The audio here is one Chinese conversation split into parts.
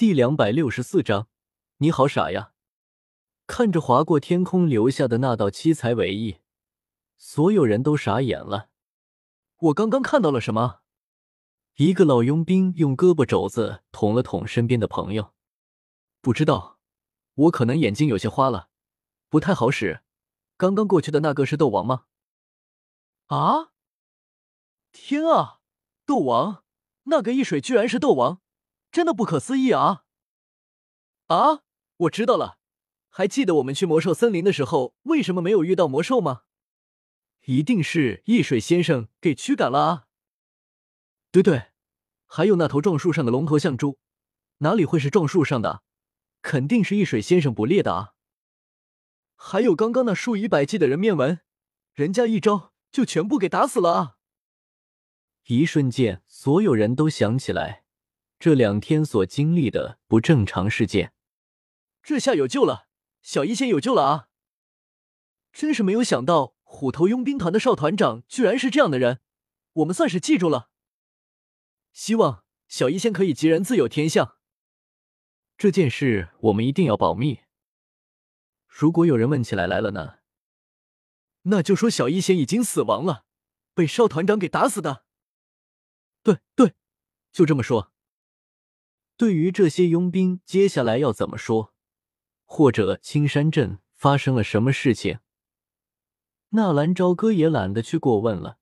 第两百六十四章，你好傻呀！看着划过天空留下的那道七彩尾翼，所有人都傻眼了。我刚刚看到了什么？一个老佣兵用胳膊肘子捅了捅身边的朋友。不知道，我可能眼睛有些花了，不太好使。刚刚过去的那个是斗王吗？啊！天啊，斗王！那个易水居然是斗王！真的不可思议啊！啊，我知道了，还记得我们去魔兽森林的时候，为什么没有遇到魔兽吗？一定是易水先生给驱赶了啊！对对，还有那头撞树上的龙头象猪，哪里会是撞树上的？肯定是易水先生捕猎的啊！还有刚刚那数以百计的人面纹，人家一招就全部给打死了啊！一瞬间，所有人都想起来。这两天所经历的不正常事件，这下有救了，小一仙有救了啊！真是没有想到，虎头佣兵团的少团长居然是这样的人，我们算是记住了。希望小一仙可以吉人自有天相。这件事我们一定要保密。如果有人问起来来了呢？那就说小一仙已经死亡了，被少团长给打死的。对对，就这么说。对于这些佣兵，接下来要怎么说？或者青山镇发生了什么事情？纳兰朝歌也懒得去过问了。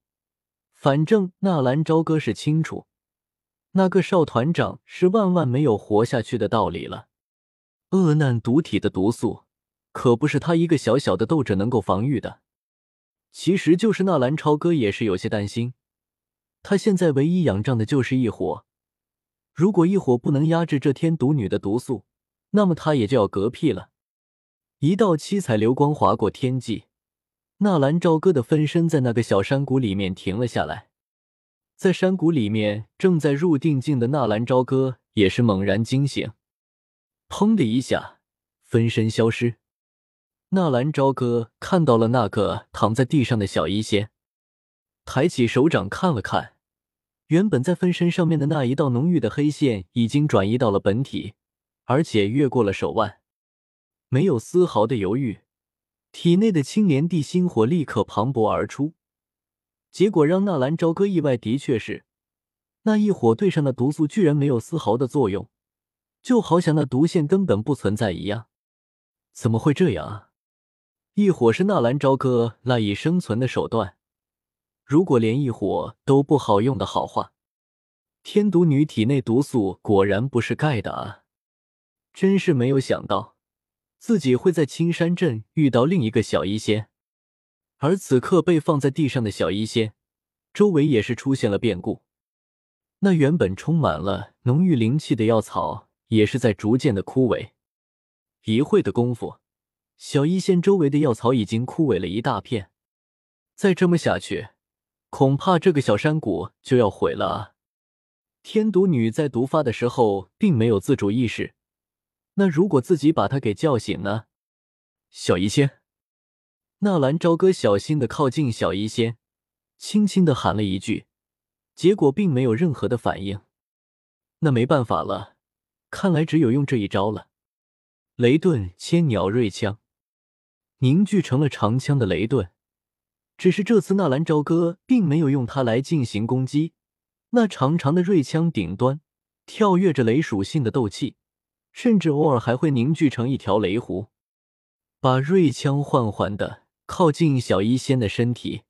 反正纳兰朝歌是清楚，那个少团长是万万没有活下去的道理了。恶难毒体的毒素，可不是他一个小小的斗者能够防御的。其实，就是纳兰朝歌也是有些担心。他现在唯一仰仗的就是一伙。如果一火不能压制这天毒女的毒素，那么他也就要嗝屁了。一道七彩流光划过天际，纳兰朝歌的分身在那个小山谷里面停了下来。在山谷里面正在入定境的纳兰朝歌也是猛然惊醒，砰的一下，分身消失。纳兰朝歌看到了那个躺在地上的小医仙，抬起手掌看了看。原本在分身上面的那一道浓郁的黑线已经转移到了本体，而且越过了手腕，没有丝毫的犹豫，体内的青莲地心火立刻磅礴而出。结果让纳兰朝歌意外的确是，那一火对上的毒素居然没有丝毫的作用，就好像那毒线根本不存在一样。怎么会这样啊？一火是纳兰朝歌赖以生存的手段。如果连一火都不好用的好话，天毒女体内毒素果然不是盖的啊！真是没有想到，自己会在青山镇遇到另一个小医仙。而此刻被放在地上的小医仙，周围也是出现了变故。那原本充满了浓郁灵气的药草，也是在逐渐的枯萎。一会的功夫，小医仙周围的药草已经枯萎了一大片。再这么下去，恐怕这个小山谷就要毁了啊！天毒女在毒发的时候并没有自主意识，那如果自己把她给叫醒呢？小医仙，纳兰朝歌小心的靠近小医仙，轻轻的喊了一句，结果并没有任何的反应。那没办法了，看来只有用这一招了。雷遁千鸟锐枪，凝聚成了长枪的雷遁。只是这次纳兰朝歌并没有用它来进行攻击，那长长的锐枪顶端跳跃着雷属性的斗气，甚至偶尔还会凝聚成一条雷弧，把锐枪缓缓的靠近小医仙的身体。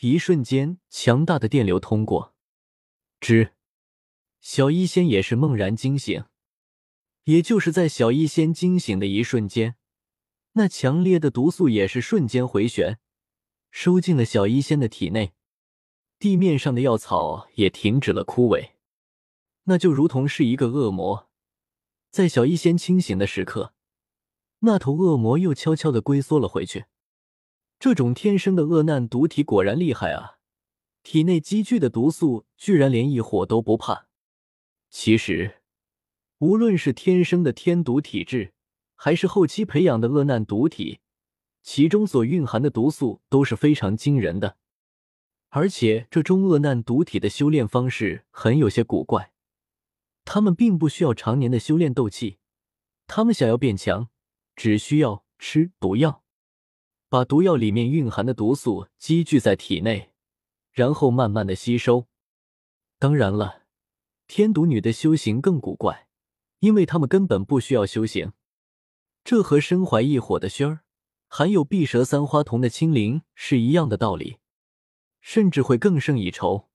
一瞬间，强大的电流通过，之小医仙也是猛然惊醒。也就是在小医仙惊醒的一瞬间，那强烈的毒素也是瞬间回旋。收进了小医仙的体内，地面上的药草也停止了枯萎，那就如同是一个恶魔。在小医仙清醒的时刻，那头恶魔又悄悄的龟缩了回去。这种天生的恶难毒体果然厉害啊！体内积聚的毒素居然连一火都不怕。其实，无论是天生的天毒体质，还是后期培养的恶难毒体。其中所蕴含的毒素都是非常惊人的，而且这中恶难毒体的修炼方式很有些古怪，他们并不需要常年的修炼斗气，他们想要变强，只需要吃毒药，把毒药里面蕴含的毒素积聚在体内，然后慢慢的吸收。当然了，天毒女的修行更古怪，因为他们根本不需要修行。这和身怀异火的轩儿，含有碧蛇三花瞳的青灵是一样的道理，甚至会更胜一筹。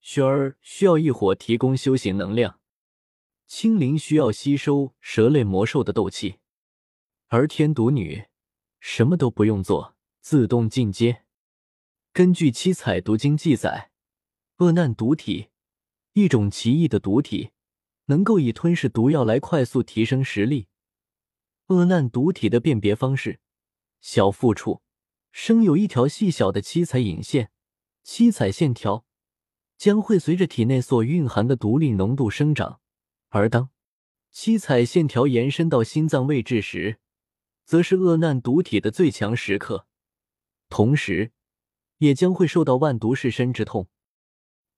雪儿需要异火提供修行能量。青灵需要吸收蛇类魔兽的斗气，而天毒女什么都不用做，自动进阶。根据七彩毒经记载，恶难毒体，一种奇异的毒体，能够以吞噬毒药来快速提升实力。恶难毒体的辨别方式：小腹处生有一条细小的七彩引线，七彩线条将会随着体内所蕴含的毒力浓度生长。而当七彩线条延伸到心脏位置时，则是恶难毒体的最强时刻，同时也将会受到万毒噬身之痛。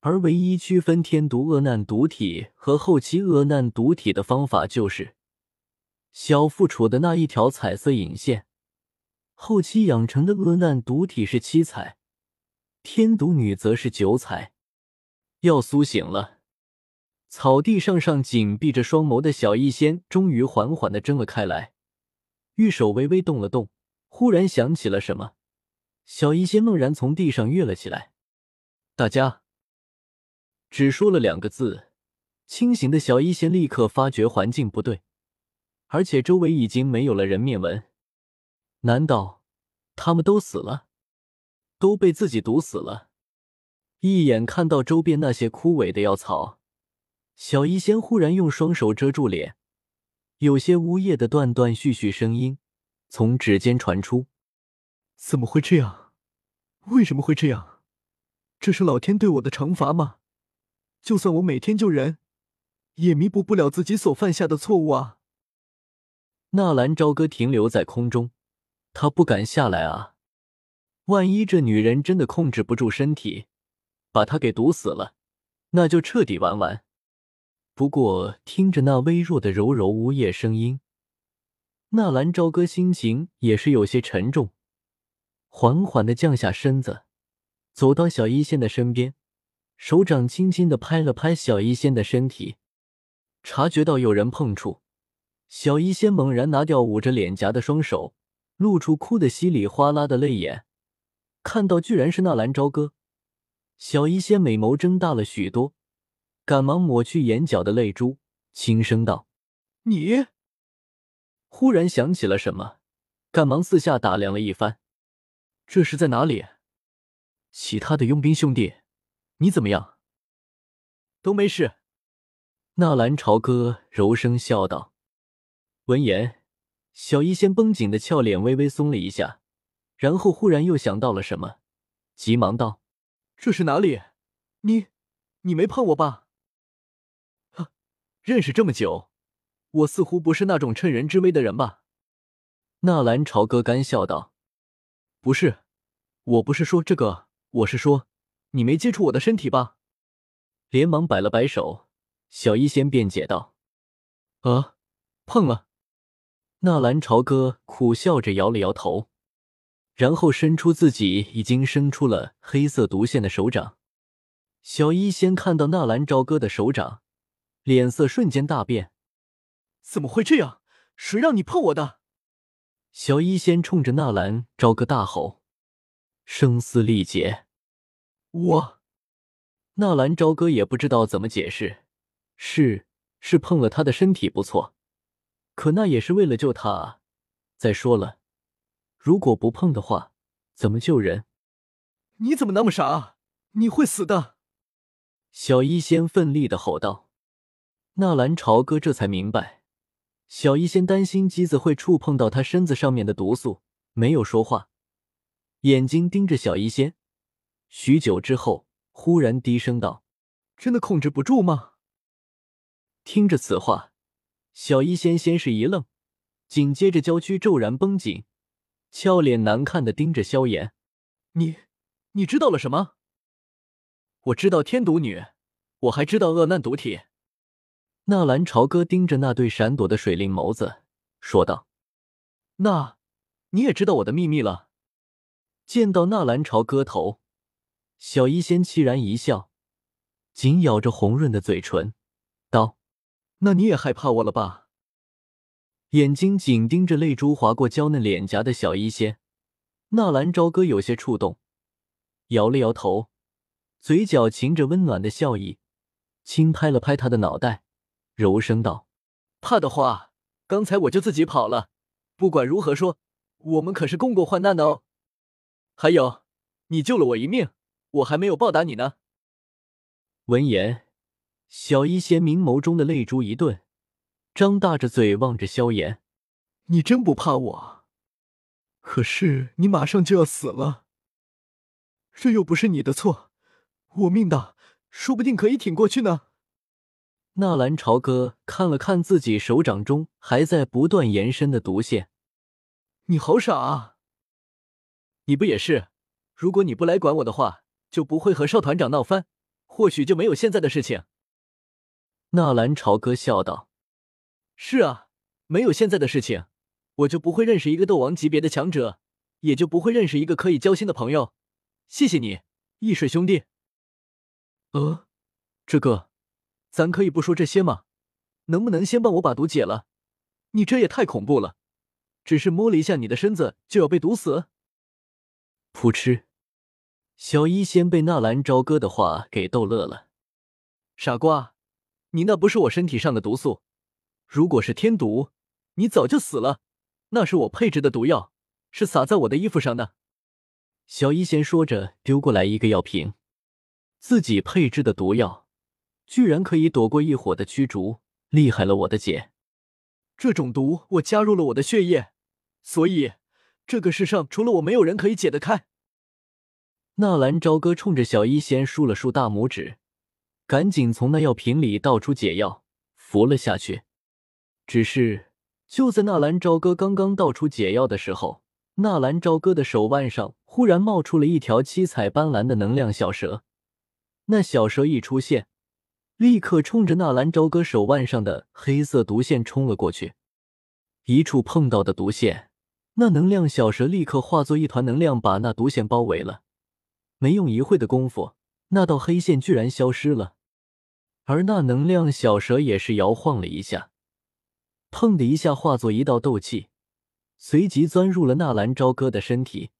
而唯一区分天毒恶难毒体和后期恶难毒体的方法，就是小腹处的那一条彩色引线。后期养成的恶难毒体是七彩，天毒女则是九彩。要苏醒了。草地上上紧闭着双眸的小医仙终于缓缓的睁了开来，玉手微微动了动，忽然想起了什么，小医仙猛然从地上跃了起来。大家只说了两个字，清醒的小医仙立刻发觉环境不对，而且周围已经没有了人面纹，难道他们都死了，都被自己毒死了？一眼看到周边那些枯萎的药草。小医仙忽然用双手遮住脸，有些呜咽的断断续续声音从指尖传出：“怎么会这样？为什么会这样？这是老天对我的惩罚吗？就算我每天救人，也弥补不了自己所犯下的错误啊！”纳兰朝歌停留在空中，他不敢下来啊！万一这女人真的控制不住身体，把他给毒死了，那就彻底玩完。不过，听着那微弱的柔柔呜咽声音，纳兰朝歌心情也是有些沉重，缓缓的降下身子，走到小医仙的身边，手掌轻轻的拍了拍小医仙的身体，察觉到有人碰触，小医仙猛然拿掉捂着脸颊的双手，露出哭得稀里哗啦的泪眼，看到居然是纳兰朝歌，小医仙美眸睁大了许多。赶忙抹去眼角的泪珠，轻声道：“你。”忽然想起了什么，赶忙四下打量了一番：“这是在哪里？其他的佣兵兄弟，你怎么样？都没事。”纳兰朝歌柔声笑道。闻言，小医仙绷紧的俏脸微微松了一下，然后忽然又想到了什么，急忙道：“这是哪里？你，你没碰我吧？”认识这么久，我似乎不是那种趁人之危的人吧？纳兰朝歌干笑道：“不是，我不是说这个，我是说你没接触我的身体吧？”连忙摆了摆手，小医仙辩解道：“啊，碰了。”纳兰朝歌苦笑着摇了摇头，然后伸出自己已经生出了黑色毒线的手掌。小医仙看到纳兰朝歌的手掌。脸色瞬间大变，怎么会这样？谁让你碰我的？小医仙冲着纳兰朝歌大吼，声嘶力竭。我，纳兰朝歌也不知道怎么解释，是是碰了他的身体不错，可那也是为了救他啊。再说了，如果不碰的话，怎么救人？你怎么那么傻？你会死的！小医仙奋力的吼道。纳兰朝歌这才明白，小医仙担心姬子会触碰到他身子上面的毒素，没有说话，眼睛盯着小医仙。许久之后，忽然低声道：“真的控制不住吗？”听着此话，小医仙先是一愣，紧接着娇躯骤然绷紧，俏脸难看的盯着萧炎：“你，你知道了什么？我知道天毒女，我还知道恶难毒体。”纳兰朝歌盯着那对闪躲的水灵眸子，说道：“那，你也知道我的秘密了。”见到纳兰朝歌头，小医仙凄然一笑，紧咬着红润的嘴唇，：“那你也害怕我了吧？”眼睛紧盯着泪珠划过娇嫩脸颊的小医仙，纳兰朝歌有些触动，摇了摇头，嘴角噙着温暖的笑意，轻拍了拍他的脑袋，柔声道：“怕的话，刚才我就自己跑了。不管如何说，我们可是共过患难的哦。还有，你救了我一命，我还没有报答你呢。”闻言，小医仙明眸中的泪珠一顿。张大着嘴望着萧炎：“你真不怕我？可是你马上就要死了，这又不是你的错，我命大，说不定可以挺过去呢。”纳兰朝歌看了看自己手掌中还在不断延伸的毒线，“你好傻啊！你不也是？如果你不来管我的话，就不会和少团长闹翻，或许就没有现在的事情。”纳兰朝歌笑道。是啊，没有现在的事情，我就不会认识一个斗王级别的强者，也就不会认识一个可以交心的朋友。谢谢你，易水兄弟。呃，这个，咱可以不说这些吗？能不能先帮我把毒解了？你这也太恐怖了，只是摸了一下你的身子就要被毒死？噗嗤，小医仙被纳兰朝歌的话给逗乐了。傻瓜，你那不是我身体上的毒素。如果是天毒，你早就死了。那是我配置的毒药，是洒在我的衣服上的。小医仙说着，丢过来一个药瓶。自己配置的毒药，居然可以躲过一火的驱逐，厉害了，我的姐！这种毒我加入了我的血液，所以这个世上除了我，没有人可以解得开。纳兰朝歌冲着小医仙竖了竖大拇指，赶紧从那药瓶里倒出解药，服了下去。只是，就在纳兰朝歌刚刚倒出解药的时候，纳兰朝歌的手腕上忽然冒出了一条七彩斑斓的能量小蛇。那小蛇一出现，立刻冲着纳兰朝歌手腕上的黑色毒线冲了过去。一触碰到的毒线，那能量小蛇立刻化作一团能量，把那毒线包围了。没用一会的功夫，那道黑线居然消失了，而那能量小蛇也是摇晃了一下。砰的一下，化作一道斗气，随即钻入了纳兰朝歌的身体。